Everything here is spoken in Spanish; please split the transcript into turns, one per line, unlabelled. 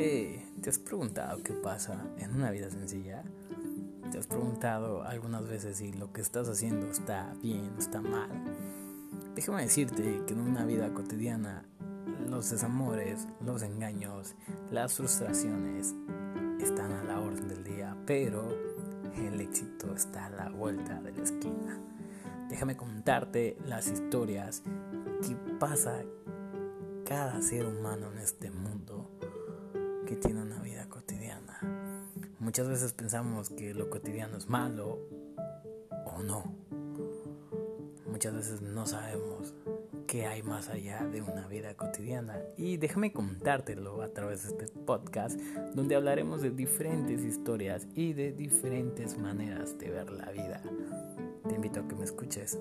Eh, ¿Te has preguntado qué pasa en una vida sencilla? ¿Te has preguntado algunas veces si lo que estás haciendo está bien o está mal? Déjame decirte que en una vida cotidiana los desamores, los engaños, las frustraciones están a la orden del día, pero el éxito está a la vuelta de la esquina. Déjame contarte las historias que pasa cada ser humano en este mundo que tiene una vida cotidiana. Muchas veces pensamos que lo cotidiano es malo o no. Muchas veces no sabemos qué hay más allá de una vida cotidiana. Y déjame contártelo a través de este podcast donde hablaremos de diferentes historias y de diferentes maneras de ver la vida. Te invito a que me escuches